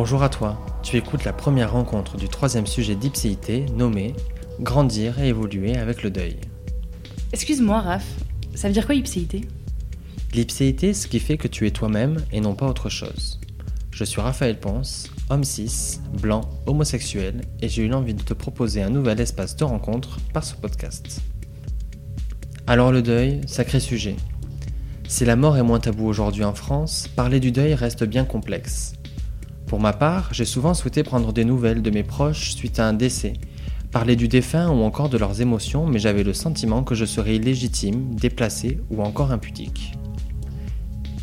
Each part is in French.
Bonjour à toi, tu écoutes la première rencontre du troisième sujet d'Ipséité nommé Grandir et évoluer avec le deuil. Excuse-moi, Raph, ça veut dire quoi ipséité? L'ipséité, ce qui fait que tu es toi-même et non pas autre chose. Je suis Raphaël Ponce, homme cis, blanc, homosexuel, et j'ai eu l'envie de te proposer un nouvel espace de rencontre par ce podcast. Alors le deuil, sacré sujet. Si la mort est moins tabou aujourd'hui en France, parler du deuil reste bien complexe. Pour ma part, j'ai souvent souhaité prendre des nouvelles de mes proches suite à un décès, parler du défunt ou encore de leurs émotions, mais j'avais le sentiment que je serais illégitime, déplacé ou encore impudique.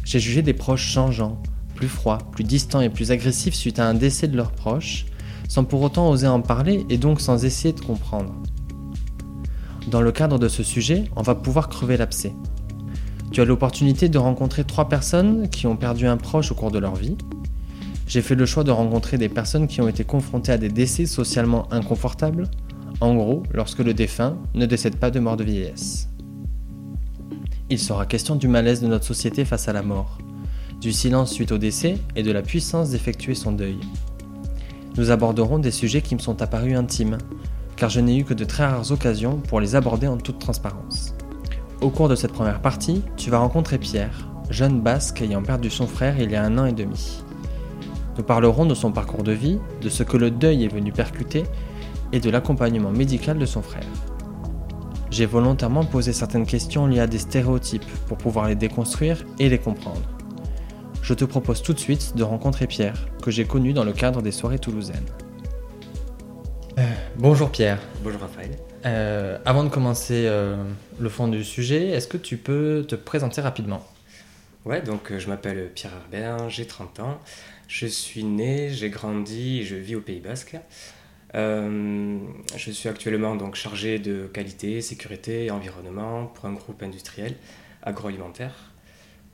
J'ai jugé des proches changeants, plus froids, plus distants et plus agressifs suite à un décès de leurs proches, sans pour autant oser en parler et donc sans essayer de comprendre. Dans le cadre de ce sujet, on va pouvoir crever l'abcès. Tu as l'opportunité de rencontrer trois personnes qui ont perdu un proche au cours de leur vie. J'ai fait le choix de rencontrer des personnes qui ont été confrontées à des décès socialement inconfortables, en gros lorsque le défunt ne décède pas de mort de vieillesse. Il sera question du malaise de notre société face à la mort, du silence suite au décès et de la puissance d'effectuer son deuil. Nous aborderons des sujets qui me sont apparus intimes, car je n'ai eu que de très rares occasions pour les aborder en toute transparence. Au cours de cette première partie, tu vas rencontrer Pierre, jeune basque ayant perdu son frère il y a un an et demi. Nous parlerons de son parcours de vie, de ce que le deuil est venu percuter et de l'accompagnement médical de son frère. J'ai volontairement posé certaines questions liées à des stéréotypes pour pouvoir les déconstruire et les comprendre. Je te propose tout de suite de rencontrer Pierre, que j'ai connu dans le cadre des soirées toulousaines. Euh, bonjour Pierre. Bonjour Raphaël. Euh, avant de commencer euh, le fond du sujet, est-ce que tu peux te présenter rapidement? Ouais, donc euh, je m'appelle Pierre Herbert, j'ai 30 ans. Je suis né, j'ai grandi, et je vis au Pays Basque. Euh, je suis actuellement donc chargé de qualité, sécurité et environnement pour un groupe industriel agroalimentaire.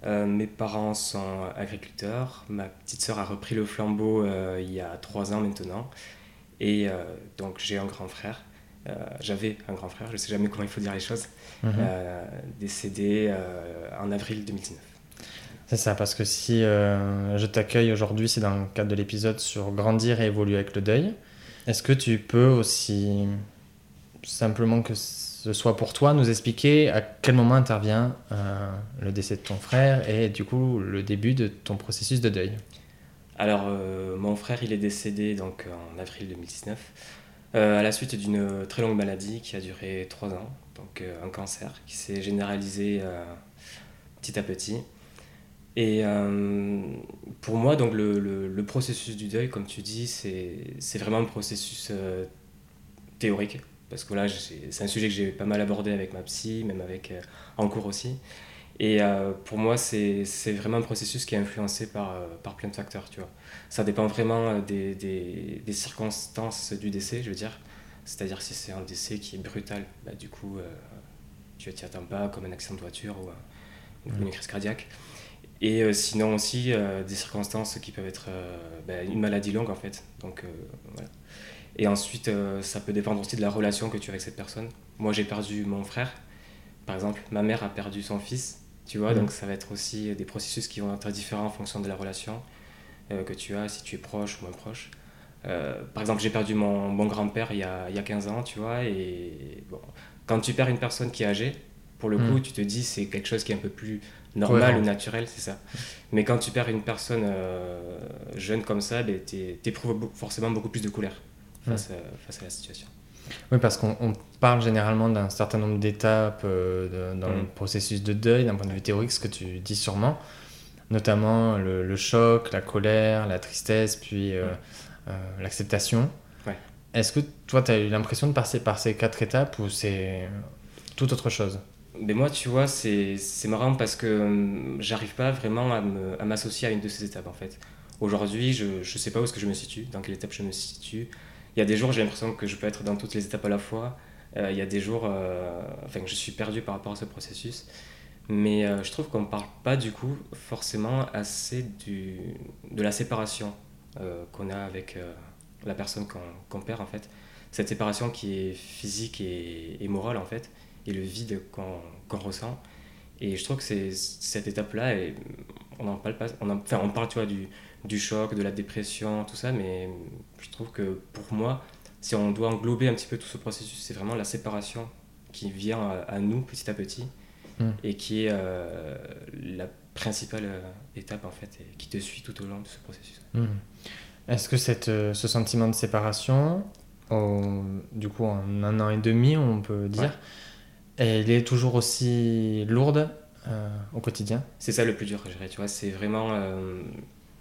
Euh, mes parents sont agriculteurs. Ma petite sœur a repris le flambeau euh, il y a trois ans maintenant. Et donc j'ai un grand frère. J'avais un grand frère, je ne sais jamais comment il faut dire les choses, Mhm. décédé en avril 2019. C'est ça, parce que si euh, je t'accueille aujourd'hui, c'est dans le cadre de l'épisode sur grandir et évoluer avec le deuil. Est-ce que tu peux aussi, simplement que ce soit pour toi, nous expliquer à quel moment intervient euh, le décès de ton frère et du coup le début de ton processus de deuil? Alors, euh, mon frère, il est décédé donc en avril 2019 euh, à la suite d'une très longue maladie qui a duré trois ans, donc un cancer qui s'est généralisé petit à petit. Et euh, pour moi, donc le, le- le processus du deuil, comme tu dis, c'est vraiment un processus euh, théorique. Parce que là, c'est un sujet que j'ai pas mal abordé avec ma psy, même avec euh, en cours aussi. Et euh, pour moi, c'est vraiment un processus qui est influencé par, par plein de facteurs, tu vois. Ça dépend vraiment des, des, des circonstances du décès, je veux dire. C'est-à-dire si c'est un décès qui est brutal, bah, du coup, tu t'y attends pas, comme un accident de voiture ou, ou une crise cardiaque. Et euh, sinon aussi euh, des circonstances qui peuvent être euh, bah, une maladie longue en fait. Donc, voilà. Et ensuite, ça peut dépendre aussi de la relation que tu as avec cette personne. Moi, j'ai perdu mon frère, par exemple. Ma mère a perdu son fils, tu vois. Donc, ça va être aussi des processus qui vont être différents en fonction de la relation que tu as, si tu es proche ou moins proche. Euh, par exemple, j'ai perdu mon, mon grand-père il, y a- il y a 15 ans, tu vois. Et bon, quand tu perds une personne qui est âgée, pour le coup, Mhm. tu te dis c'est quelque chose qui est un peu plus normal ou naturel, c'est ça. Mais quand tu perds une personne euh, jeune comme ça, t'é- t'éprouves forcément beaucoup plus de colère face, à, face à la situation. Oui, parce qu'on on parle généralement d'un certain nombre d'étapes euh, dans le Mm. processus de deuil, d'un point de vue théorique, ce que tu dis sûrement, notamment le, le choc, la colère, la tristesse, puis euh, euh, l'acceptation. Ouais. Est-ce que toi, tu as eu l'impression de passer par ces quatre étapes ou c'est tout autre chose? Mais moi, tu vois, c'est marrant parce que hum, j'arrive pas vraiment à m'associer à, une de ces étapes en fait. Aujourd'hui, je ne sais pas où est-ce que je me situe, dans quelle étape je me situe. Il y a des jours, j'ai l'impression que je peux être dans toutes les étapes à la fois. Euh, il y a des jours, euh, enfin, je suis perdu par rapport à ce processus. Mais euh, je trouve qu'on ne parle pas du coup forcément assez du, de la séparation euh, qu'on a avec euh, la personne qu'on qu'on perd en fait. Cette séparation qui est physique et, et morale en fait, et le vide qu'on ressent. Et je trouve que c'est cette étape-là, et on en parle pas. On, en- enfin, on parle, tu vois, du, du choc, de la dépression, tout ça, mais je trouve que pour moi, si on doit englober un petit peu tout ce processus, c'est vraiment la séparation qui vient à, à nous petit à petit Mm. et qui est euh, la principale euh, étape en fait et qui te suit tout au long de ce processus. Hmm. Est-ce que cette, euh, ce sentiment de séparation, au- du coup en un an et demi, on peut dire, elle est toujours aussi lourde euh, au quotidien C'est ça le plus dur, je dirais, tu vois, c'est vraiment... euh,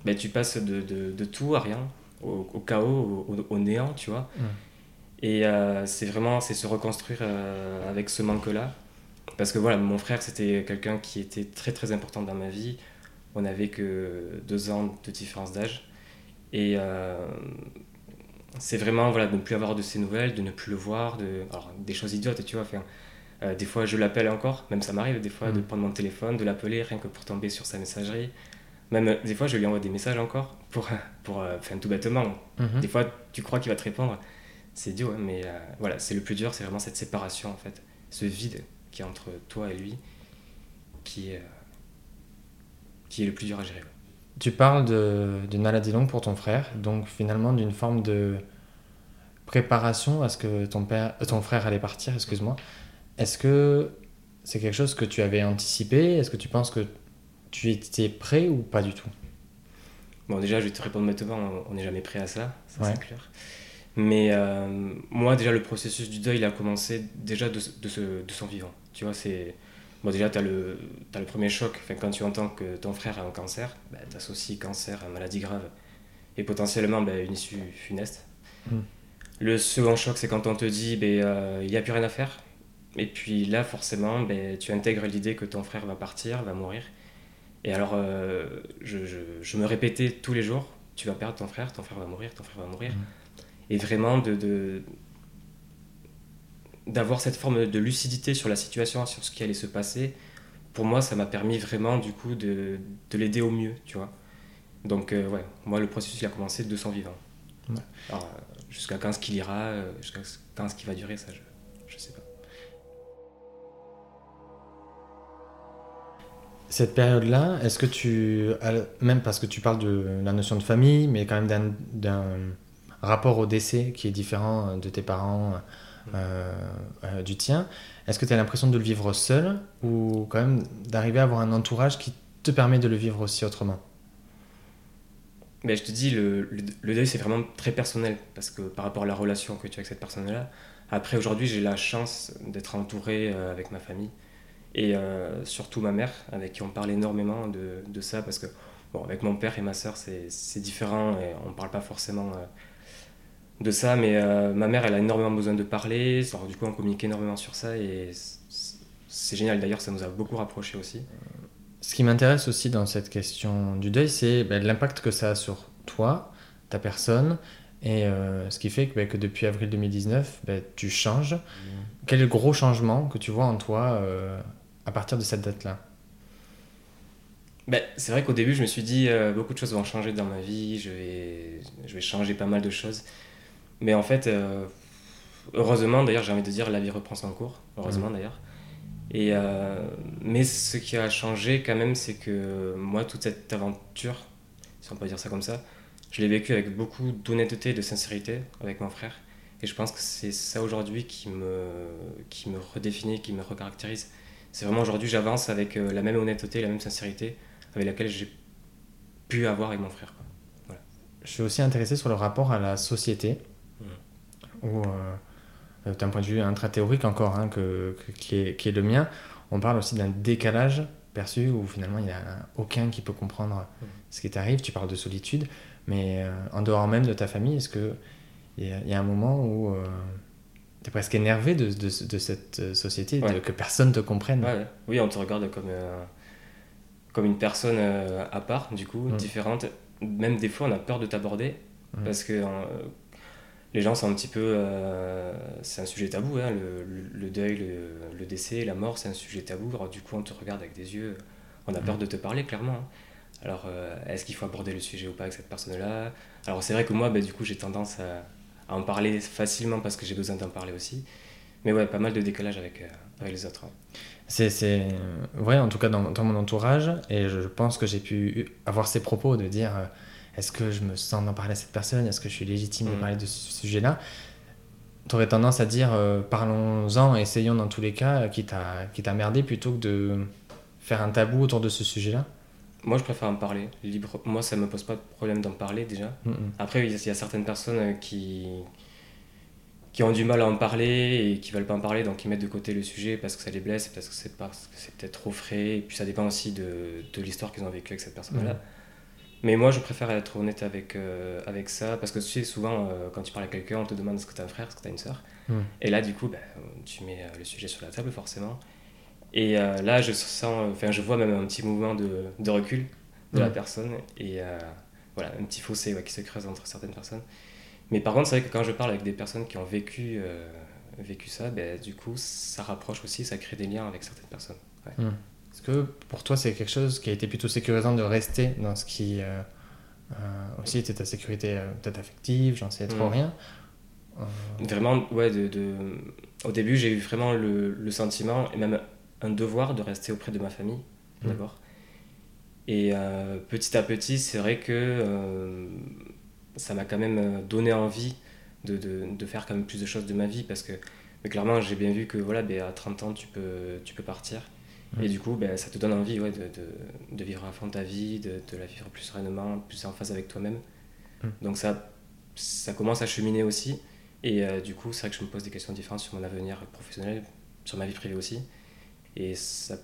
ben, tu passes de, de, de tout à rien, au, au chaos, au, au néant, tu vois. Mm. Et euh, c'est vraiment, c'est se reconstruire euh, avec ce manque-là. Parce que voilà, mon frère, c'était quelqu'un qui était très très important dans ma vie. On n'avait que deux ans de différence d'âge. Et c'est vraiment voilà, de ne plus avoir de ses nouvelles, de ne plus le voir, de... Alors, des choses idiotes, tu vois. Enfin, euh, des fois, je l'appelle encore, même ça m'arrive des fois de Mm. prendre mon téléphone, de l'appeler rien que pour tomber sur sa messagerie. Même euh, des fois, je lui envoie des messages encore, pour, pour, euh, enfin, tout bêtement. Mhm. Des fois, tu crois qu'il va te répondre. C'est idiot, hein, mais voilà, c'est le plus dur, c'est vraiment cette séparation en fait. Ce vide qui est entre toi et lui, qui est, qui est le plus dur à gérer. ouais. Tu parles de- d'une maladie longue pour ton frère, donc finalement d'une forme de préparation à ce que ton, père, ton frère allait partir, excuse-moi. Est-ce que c'est quelque chose que tu avais anticipé? Est-ce que tu penses que tu étais prêt ou pas du tout? Bon, déjà, je vais te répondre maintenant, on- n'est jamais prêt à ça, ça Ouais. c'est clair. Mais euh, moi, déjà, le processus du deuil, il a commencé déjà de, de, ce- de son vivant. Tu vois, c'est. Bon, déjà, tu as, le t'as le premier choc. Enfin, quand tu entends que ton frère a un cancer, bah, tu associes cancer à maladie grave et potentiellement bah, une issue funeste. Mm. Le second choc, c'est quand on te dit ben, euh, il n'y a plus rien à faire. Et puis là, forcément, ben, tu intègres l'idée que ton frère va partir, va mourir. Et alors, euh, je, je- je me répétais tous les jours, tu vas perdre ton frère, ton frère va mourir, ton frère va mourir. Mhm. Et vraiment de, d'avoir cette forme de lucidité sur la situation, sur ce qui allait se passer, pour moi, ça m'a permis vraiment, du coup, de, de l'aider au mieux, tu vois. Donc, euh, ouais, moi, le processus, il a commencé de son vivant. Ouais. Alors, euh, jusqu'à quand ce qu'il ira, jusqu'à quand ce qui va durer, ça, je, je sais pas. Cette période-là, est-ce que tu, même parce que tu parles de la notion de famille, mais quand même d'un- d'un rapport au décès qui est différent de tes parents, euh, euh, du tien, est-ce que tu as l'impression de le vivre seul ou quand même d'arriver à avoir un entourage qui te permet de le vivre aussi autrement? Mais je te dis, le, le, le deuil, c'est vraiment très personnel, parce que par rapport à la relation que tu as avec cette personne-là, après, aujourd'hui, j'ai la chance d'être entouré euh, avec ma famille, et euh, surtout ma mère, avec qui on parle énormément de, de ça, parce que, bon, avec mon père et ma soeur, c'est différent, et on parle pas forcément euh, de ça, mais euh, ma mère, elle a énormément besoin de parler, alors du coup, on communique énormément sur ça, et c'est- génial, d'ailleurs, ça nous a beaucoup rapprochés aussi. Ce qui m'intéresse aussi dans cette question du deuil, c'est ben, l'impact que ça a sur toi, ta personne, et euh, ce qui fait que, ben, que depuis avril 2019, ben, tu changes. Quel est le gros changement que tu vois en toi euh, à partir de cette date-là Ben, c'est vrai qu'au début, je me suis dit, euh, beaucoup de choses vont changer dans ma vie, je vais, je vais changer pas mal de choses. Mais en fait, euh, heureusement, d'ailleurs, j'ai envie de dire, la vie reprend son cours, heureusement d'ailleurs. Et, euh, mais ce qui a changé quand même, c'est que moi, toute cette aventure, si on peut dire ça comme ça, je l'ai vécue avec beaucoup d'honnêteté et de sincérité avec mon frère. Et je pense que c'est ça aujourd'hui qui me, qui me redéfinit, qui me recaractérise. C'est vraiment aujourd'hui, j'avance avec euh, la même honnêteté, la même sincérité avec laquelle j'ai pu avoir avec mon frère. quoi. Je suis aussi intéressé sur le rapport à la société, Mm. où, euh, d'un point de vue intra-théorique encore, hein, que, que- qui, est, qui est le mien, on parle aussi d'un décalage perçu où finalement il n'y a aucun qui peut comprendre Mm. ce qui t'arrive. Tu parles de solitude, mais euh, en dehors même de ta famille, est-ce que il y, y a un moment où es presque énervé de, de- de cette euh, société, de- que personne te comprenne Ouais. Oui, on te regarde comme, euh, comme une personne euh, à part, du coup, Mm. différente. Même des fois, on a peur de t'aborder Mm. parce que euh, les gens sont un petit peu. c'est un sujet tabou, hein, le, le- le deuil, le, le décès, la mort, c'est un sujet tabou. Alors, du coup, on te regarde avec des yeux. On a peur Mm. de te parler, clairement. hein. Alors, est-ce qu'il faut aborder le sujet ou pas avec cette personne-là? Alors, c'est vrai que moi, bah, du coup, j'ai tendance à, à en parler facilement parce que j'ai besoin d'en parler aussi. mais ouais, pas mal de décalage avec, avec les autres. C'est vrai, en tout cas dans, dans, mon entourage, et je pense que j'ai pu avoir ces propos de dire est-ce que je me sens d'en parler à cette personne? Est-ce que je suis légitime de mm. parler de ce sujet-là? Tu aurais tendance à dire parlons-en, essayons dans tous les cas, quitte à, quitte à merder, plutôt que de faire un tabou autour de ce sujet-là? Moi, je préfère en parler. Libre. Moi, ça me pose pas de problème d'en parler déjà. Après, il y, a certaines personnes euh, qui, qui ont du mal à en parler et qui veulent pas en parler, donc qui mettent de côté le sujet parce que ça les blesse, parce que c'est parce que c'est peut-être trop frais, et puis ça dépend aussi de, de l'histoire qu'ils ont vécue avec cette personne-là. Mais moi, je préfère être honnête avec, euh, avec ça, parce que tu sais, souvent, euh, quand tu parles à quelqu'un, on te demande est-ce que tu as un frère, est-ce que tu as une soeur. Et là, du coup, ben, tu mets le sujet sur la table, forcément. Et euh, là, je sens, enfin, je vois même un petit mouvement de, de recul de la personne et euh, voilà, un petit fossé qui se creuse entre certaines personnes. Mais par contre, c'est vrai que quand je parle avec des personnes qui ont vécu, euh, vécu ça, ben, du coup, ça rapproche aussi, ça crée des liens avec certaines personnes. Ouais. Hmm. Est-ce que pour toi, c'est quelque chose qui a été plutôt sécurisant de rester dans ce qui aussi était ta sécurité peut-être affective, j'en sais trop hmm. rien Vraiment, ouais, de, de... au début, j'ai eu vraiment le, le sentiment, et même un devoir de rester auprès de ma famille, mmh. d'abord. Et euh, petit à petit, c'est vrai que euh, ça m'a quand même euh, donné envie de, de, de, faire quand même plus de choses de ma vie parce que clairement, j'ai bien vu que voilà, ben, à 30 ans, tu peux, tu peux partir. Mmh. Et du coup, ben, ça te donne envie ouais, de, de, vivre à fond ta vie, de, la vivre plus sereinement, plus en phase avec toi-même. Mmh. Donc ça, ça commence à cheminer aussi. Et du coup, c'est vrai que je me pose des questions différentes sur mon avenir professionnel, sur ma vie privée aussi. Et ça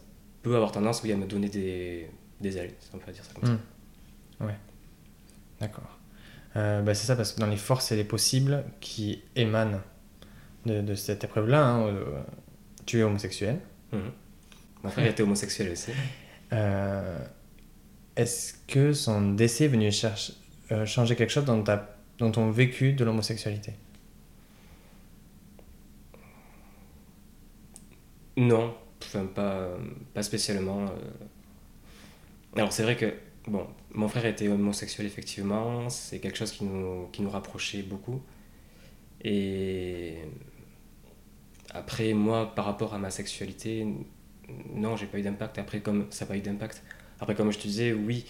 peut avoir tendance oui, à me donner des, des ailes, si on peut dire ça comme ça. Hmm. Ouais, d'accord. Euh, bah c'est ça, parce que dans les forces et les possibles qui émanent de, de cette épreuve-là, hein, euh, tu es homosexuel. Mmh. Mon frère était homosexuel aussi. Euh, est-ce que son décès est venu chercher, changer quelque chose dans, ta, dans ton vécu de l'homosexualité? Non, Enfin, pas, pas spécialement. Euh. Alors, c'est vrai que, bon, mon frère était homosexuel, effectivement. C'est quelque chose qui nous, qui nous rapprochait beaucoup. Et après, moi, par rapport à ma sexualité, non, j'ai pas eu d'impact. Après, comme ça n'a pas eu d'impact. Après, comme je te disais, oui,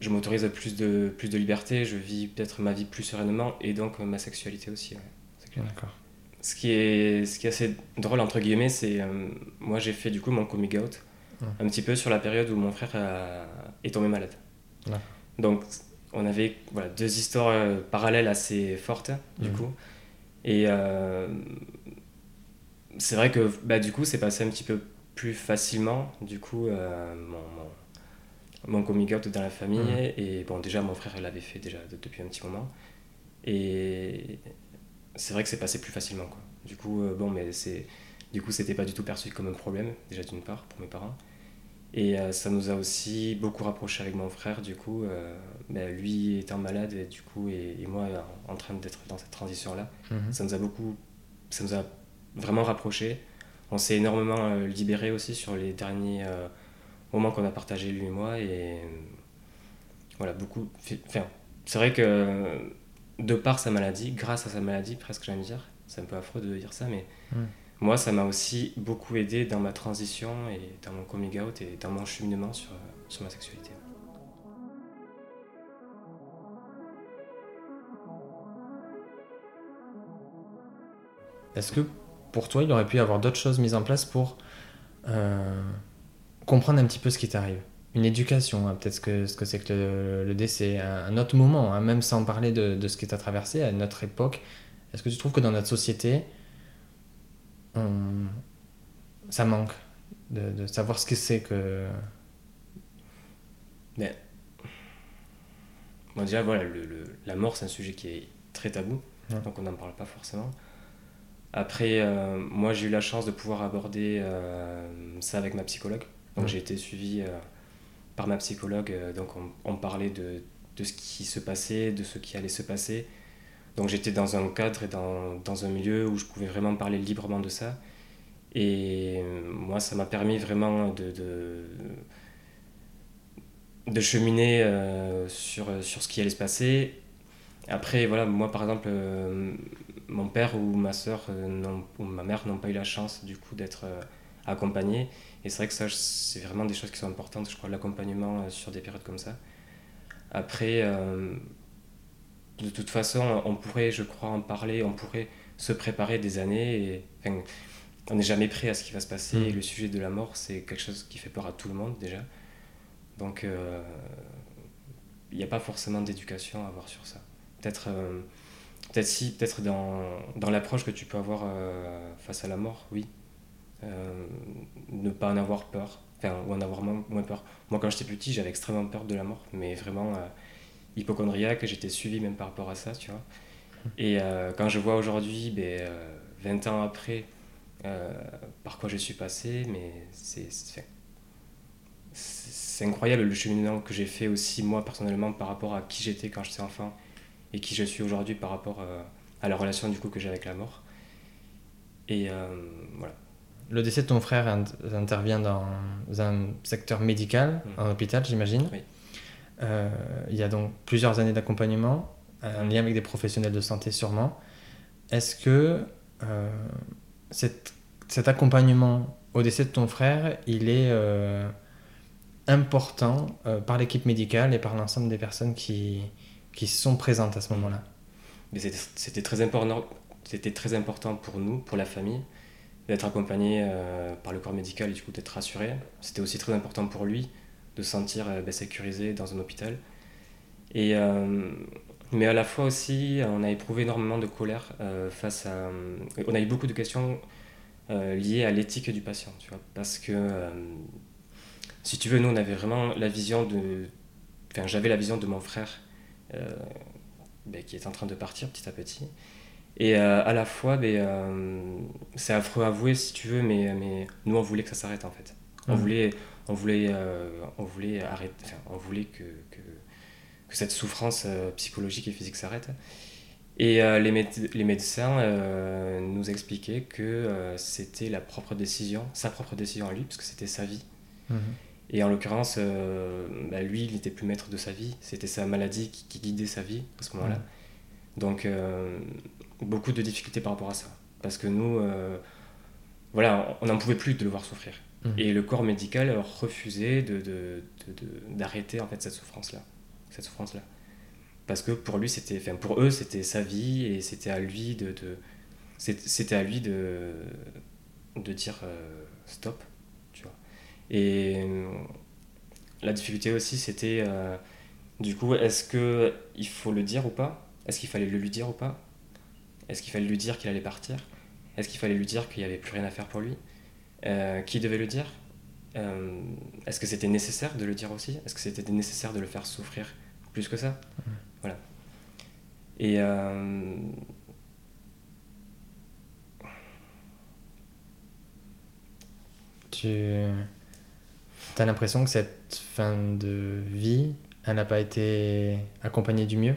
je m'autorise plus de, plus de liberté, je vis peut-être ma vie plus sereinement et donc ma sexualité aussi. D'accord ce qui est, ce qui est assez drôle, entre guillemets, c'est. Euh, moi, j'ai fait du coup mon coming out un petit peu sur la période où mon frère est tombé malade. Donc, on avait voilà, deux histoires euh, parallèles assez fortes, du coup. Et euh, c'est vrai que bah, du coup, c'est passé un petit peu plus facilement, du coup, mon, mon, coming out dans la famille. Et bon, déjà, mon frère l'avait fait déjà depuis un petit moment. Et c'est vrai que c'est passé plus facilement. Quoi. Du coup, euh, bon, mais c'est, du coup, c'était pas du tout perçu comme un problème, déjà d'une part, pour mes parents. Et euh, ça nous a aussi beaucoup rapprochés avec mon frère, du coup, euh, ben, lui étant malade, et du coup, et, moi en, train d'être dans cette transition-là. Mhm. Ça nous a beaucoup, ça nous a vraiment rapprochés. On s'est énormément libéré aussi sur les derniers moments qu'on a partagés, lui et moi, et voilà, beaucoup. Enfin, c'est vrai que de par sa maladie, grâce à sa maladie, presque j'aime dire, c'est un peu affreux de dire ça, mais moi ça m'a aussi beaucoup aidé dans ma transition et dans mon coming out et dans mon cheminement sur, sur ma sexualité. Est-ce que pour toi il aurait pu y avoir d'autres choses mises en place pour euh, comprendre un petit peu ce qui t'arrive? Une éducation, hein, peut-être ce que, ce que c'est que le, décès, un, autre moment, hein, même sans parler de, de ce qui t'a traversé à notre époque. Est-ce que tu trouves que dans notre société, ça manque de, de, savoir ce que c'est que. Mais. Bon, déjà, voilà, le, la mort, c'est un sujet qui est très tabou, donc on n'en parle pas forcément. Après, euh, moi, j'ai eu la chance de pouvoir aborder euh, ça avec ma psychologue. Donc, j'ai été suivi. Euh, par ma psychologue. Euh, donc on, parlait de, de, ce qui se passait, de ce qui allait se passer. Donc j'étais dans un cadre et dans, dans, un milieu où je pouvais vraiment parler librement de ça. Et euh, moi, ça m'a permis vraiment de, de, cheminer euh, sur, sur ce qui allait se passer. Après, voilà, moi par exemple, mon père ou ma soeur ou ma mère n'ont pas eu la chance du coup d'être accompagnés. Et c'est vrai que ça, c'est vraiment des choses qui sont importantes, je crois, l'accompagnement sur des périodes comme ça. Après, de toute façon, on pourrait, je crois, en parler, on pourrait se préparer des années. Et, on n'est jamais prêt à ce qui va se passer. Et mm. le sujet de la mort, c'est quelque chose qui fait peur à tout le monde déjà. Donc, euh, il n'y a pas forcément d'éducation à avoir sur ça. Peut-être euh, peut si, peut-être dans, dans l'approche que tu peux avoir euh, face à la mort, oui. Ne pas en avoir peur, enfin, ou en avoir moins, peur. Moi, quand j'étais petit, j'avais extrêmement peur de la mort, mais vraiment hypochondriaque, j'étais suivi même par rapport à ça, tu vois. Et euh, quand je vois aujourd'hui, ben, 20 euh, ans après, euh, par quoi je suis passé, mais c'est c'est incroyable le cheminement que j'ai fait aussi moi personnellement par rapport à qui j'étais quand j'étais enfant et qui je suis aujourd'hui par rapport à la relation du coup que j'ai avec la mort. Et voilà. Le décès de ton frère intervient dans un secteur médical, mmh. en hôpital j'imagine. Oui. Euh, il y a donc plusieurs années d'accompagnement, un lien avec des professionnels de santé sûrement. Est-ce que euh, cet, cet, accompagnement au décès de ton frère, il est euh, important par l'équipe médicale et par l'ensemble des personnes qui, qui sont présentes à ce moment-là? C'était très important. C'était très important pour nous, pour la famille, d'être accompagné par le corps médical et du coup d'être rassuré. C'était aussi très important pour lui de se sentir euh, bah, sécurisé dans un hôpital. Euh, mais à la fois aussi, on a éprouvé énormément de colère euh, face à... On a eu beaucoup de questions liées à l'éthique du patient, parce que si tu veux, nous, on avait vraiment la vision de... Enfin, j'avais la vision de mon frère bah, qui est en train de partir petit à petit. Et à la fois, bah, c'est affreux à avouer si tu veux, mais, mais nous, on voulait que ça s'arrête en fait. On, mmh. voulait, on voulait, euh, on voulait arrêter, on voulait que, que, cette souffrance euh, psychologique et physique s'arrête. Et euh, les, les, médecins nous expliquaient que c'était la propre décision, sa propre décision à lui, parce que c'était sa vie. Mhm. Et en l'occurrence, bah, lui, il n'était plus maître de sa vie. C'était sa maladie qui, guidait sa vie à ce moment-là. Donc, beaucoup de difficultés par rapport à ça. Parce que nous, voilà, on n'en pouvait plus de le voir souffrir. Mhm. Et le corps médical refusait d'arrêter de, de, en fait cette souffrance-là. Cette souffrance-là. Parce que pour lui, c'était, enfin pour eux, c'était sa vie et c'était à lui de, c'était à lui de, de dire euh, stop, tu vois. Et euh, la difficulté aussi, c'était euh, du coup, est-ce que il faut le dire ou pas? Est-ce qu'il fallait le lui dire ou pas? Est-ce qu'il fallait lui dire qu'il allait partir? Est-ce qu'il fallait lui dire qu'il n'y avait plus rien à faire pour lui? Euh, qui devait le dire? Euh, Est-ce que c'était nécessaire de le dire aussi? Est-ce que c'était nécessaire de le faire souffrir plus que ça? Voilà. Et euh, tu as l'impression que cette fin de vie, elle n'a pas été accompagnée du mieux?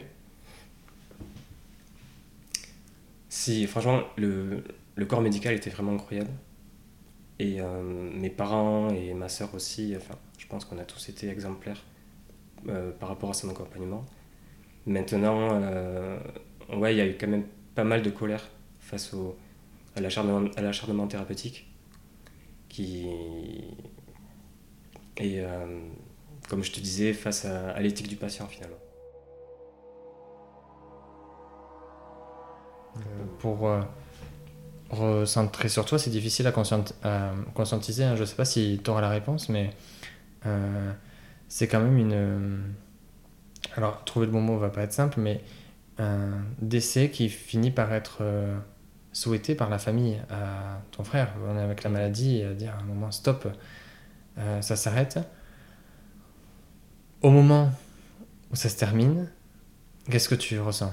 Si, franchement, le, corps médical était vraiment incroyable. Et euh, mes parents et ma sœur aussi, enfin, je pense qu'on a tous été exemplaires euh, par rapport à son accompagnement. Maintenant, euh, ouais, il y a eu quand même pas mal de colère face au, à l'acharnement thérapeutique qui et comme je te disais face à l'éthique du patient finalement. Pour recentrer sur toi, c'est difficile à, conscientiser. Hein. Je ne sais pas si tu auras la réponse, mais euh, c'est quand même une. Alors, trouver le bon mot va pas être simple, mais un décès qui finit par être euh, souhaité par la famille à ton frère. On est avec la maladie, à dire à un moment stop, euh, ça s'arrête. Au moment où ça se termine, qu'est-ce que tu ressens?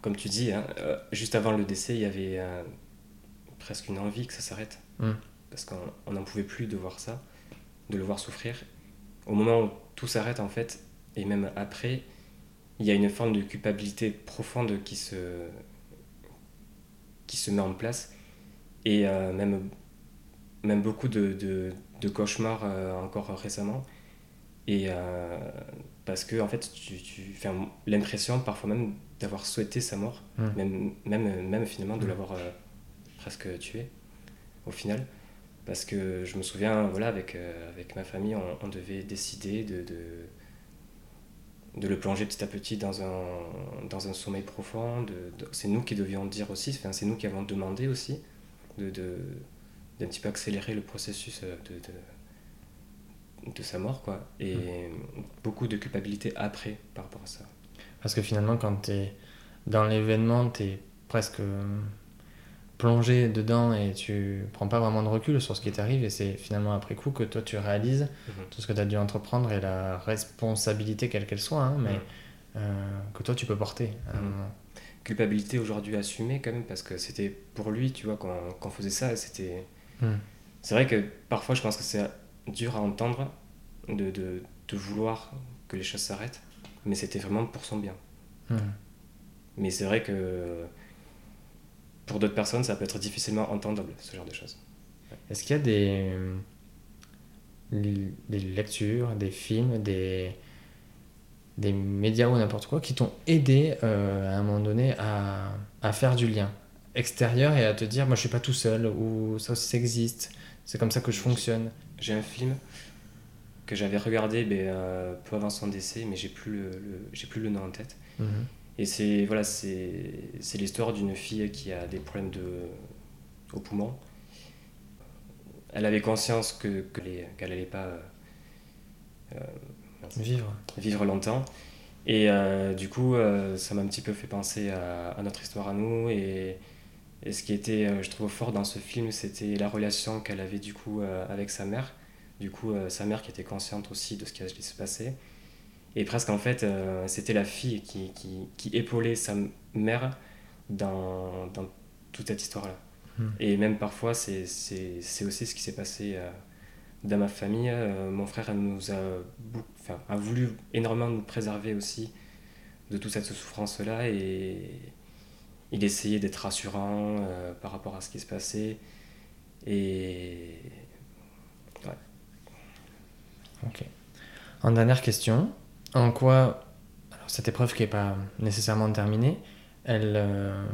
Comme tu dis, hein, euh, juste avant le décès, il y avait euh, presque une envie que ça s'arrête. Mm. Parce qu'on n'en pouvait plus de voir ça, de le voir souffrir. Au moment où tout s'arrête, en fait, et même après, il y a une forme de culpabilité profonde qui se, qui se met en place. Et euh, même, même beaucoup de, de, cauchemars encore récemment. Et parce que, en fait, tu, tu l'impression parfois même d'avoir souhaité sa mort, Mm. même, même, même finalement de Mm. l'avoir euh, presque tué au final. Parce que je me souviens, voilà, avec, euh, avec ma famille, on, on devait décider de, de, de le plonger petit à petit dans un, dans un sommeil profond. De, de- c'est nous qui devions dire aussi, enfin, c'est nous qui avons demandé aussi de, de, d'un petit peu accélérer le processus euh, de, de, de sa mort, quoi. Et beaucoup de culpabilité après par rapport à ça. Parce que finalement, quand tu es dans l'événement, tu es presque euh, plongé dedans et tu prends pas vraiment de recul sur ce qui t'arrive. Et c'est finalement après coup que toi, tu réalises Mhm. tout ce que tu as dû entreprendre et la responsabilité, quelle qu'elle soit, hein, mais Mhm. euh, que toi, tu peux porter à un Mhm. culpabilité aujourd'hui assumée quand même parce que c'était pour lui tu vois qu'on qu'on faisait ça c'était Mhm. c'est vrai que parfois je pense que c'est dur à entendre de, de, de vouloir que les choses s'arrêtent mais c'était vraiment pour son bien. Mais c'est vrai que pour d'autres personnes ça peut être difficilement entendable ce genre de choses. Est-ce qu'il y a des, des lectures, des films, des, des médias ou n'importe quoi qui t'ont aidé euh, à un moment donné à, à faire du lien extérieur et à te dire moi je suis pas tout seul ou ça aussi ça existe, c'est comme ça que je fonctionne. j'ai un film que j'avais regardé ben, euh, peu avant son décès mais j'ai plus le, le- j'ai plus le nom en tête Mhm. Et c'est voilà, c'est c'est l'histoire d'une fille qui a des problèmes de au poumon. Elle avait conscience que que les- qu'elle n'allait pas euh, euh, Vivre. vivre longtemps. Et euh, du coup, ça m'a un petit peu fait penser à, à notre histoire à nous. Et, et ce qui était, je trouve, fort dans ce film, c'était la relation qu'elle avait du coup avec sa mère. Du coup, euh, sa mère qui était consciente aussi de ce qui allait se passer. Et presque en fait, euh, c'était la fille qui, qui, qui épaulait sa mère dans, dans toute cette histoire-là. Hmm. Et même parfois, c'est aussi ce qui s'est passé euh, dans ma famille. Euh, mon frère nous a, enfin, a voulu énormément nous préserver aussi de toute cette souffrance-là. Et il essayait d'être rassurant euh, par rapport à ce qui se passait. Et Ok. En dernière question, en quoi alors cette épreuve qui n'est pas nécessairement terminée, elle euh,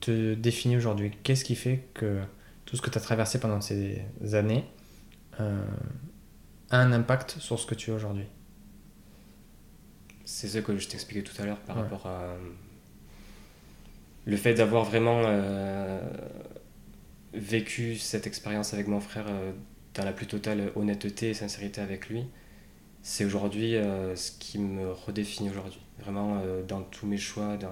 te définit aujourd'hui? Qu'est-ce qui fait que tout ce que tu as traversé pendant ces années euh, a un impact sur ce que tu es aujourd'hui? C'est ce que je t'expliquais tout à l'heure par Ouais. rapport à le fait d'avoir vraiment euh, vécu cette expérience avec mon frère la plus totale honnêteté et sincérité avec lui. C'est aujourd'hui euh, ce qui me redéfinit aujourd'hui. Vraiment euh, dans tous mes choix, dans,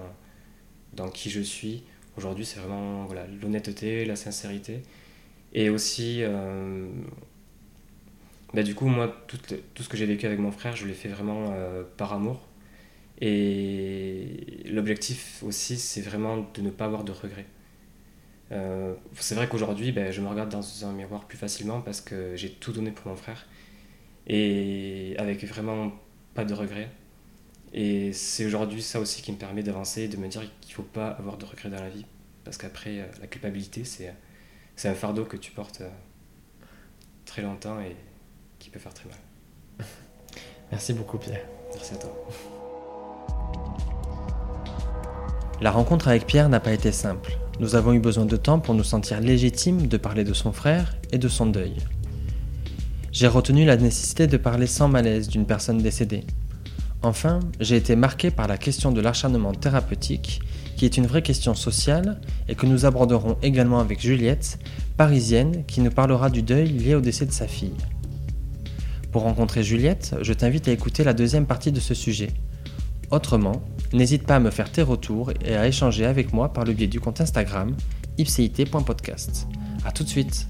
dans qui je suis. Aujourd'hui, c'est vraiment voilà, l'honnêteté, la sincérité. Et aussi, euh, bah, du coup, moi, tout, ce que j'ai vécu avec mon frère, je l'ai fait vraiment par amour. Et l'objectif aussi, c'est vraiment de ne pas avoir de regrets. Euh, c'est vrai qu'aujourd'hui, ben, je me regarde dans un miroir plus facilement parce que j'ai tout donné pour mon frère. Et avec vraiment pas de regrets. Et c'est aujourd'hui ça aussi qui me permet d'avancer et de me dire qu'il ne faut pas avoir de regrets dans la vie. Parce qu'après, euh, la culpabilité, c'est, c'est un fardeau que tu portes euh, très longtemps et qui peut faire très mal. Merci beaucoup Pierre. Merci à toi. La rencontre avec Pierre n'a pas été simple. Nous avons eu besoin de temps pour nous sentir légitimes de parler de son frère et de son deuil. J'ai retenu la nécessité de parler sans malaise d'une personne décédée. Enfin, j'ai été marqué par la question de l'acharnement thérapeutique, qui est une vraie question sociale et que nous aborderons également avec Juliette, parisienne, qui nous parlera du deuil lié au décès de sa fille. Pour rencontrer Juliette, je t'invite à écouter la deuxième partie de ce sujet. Autrement, n'hésite pas à me faire tes retours et à échanger avec moi par le biais du compte Instagram ipcit.podcast. A tout de suite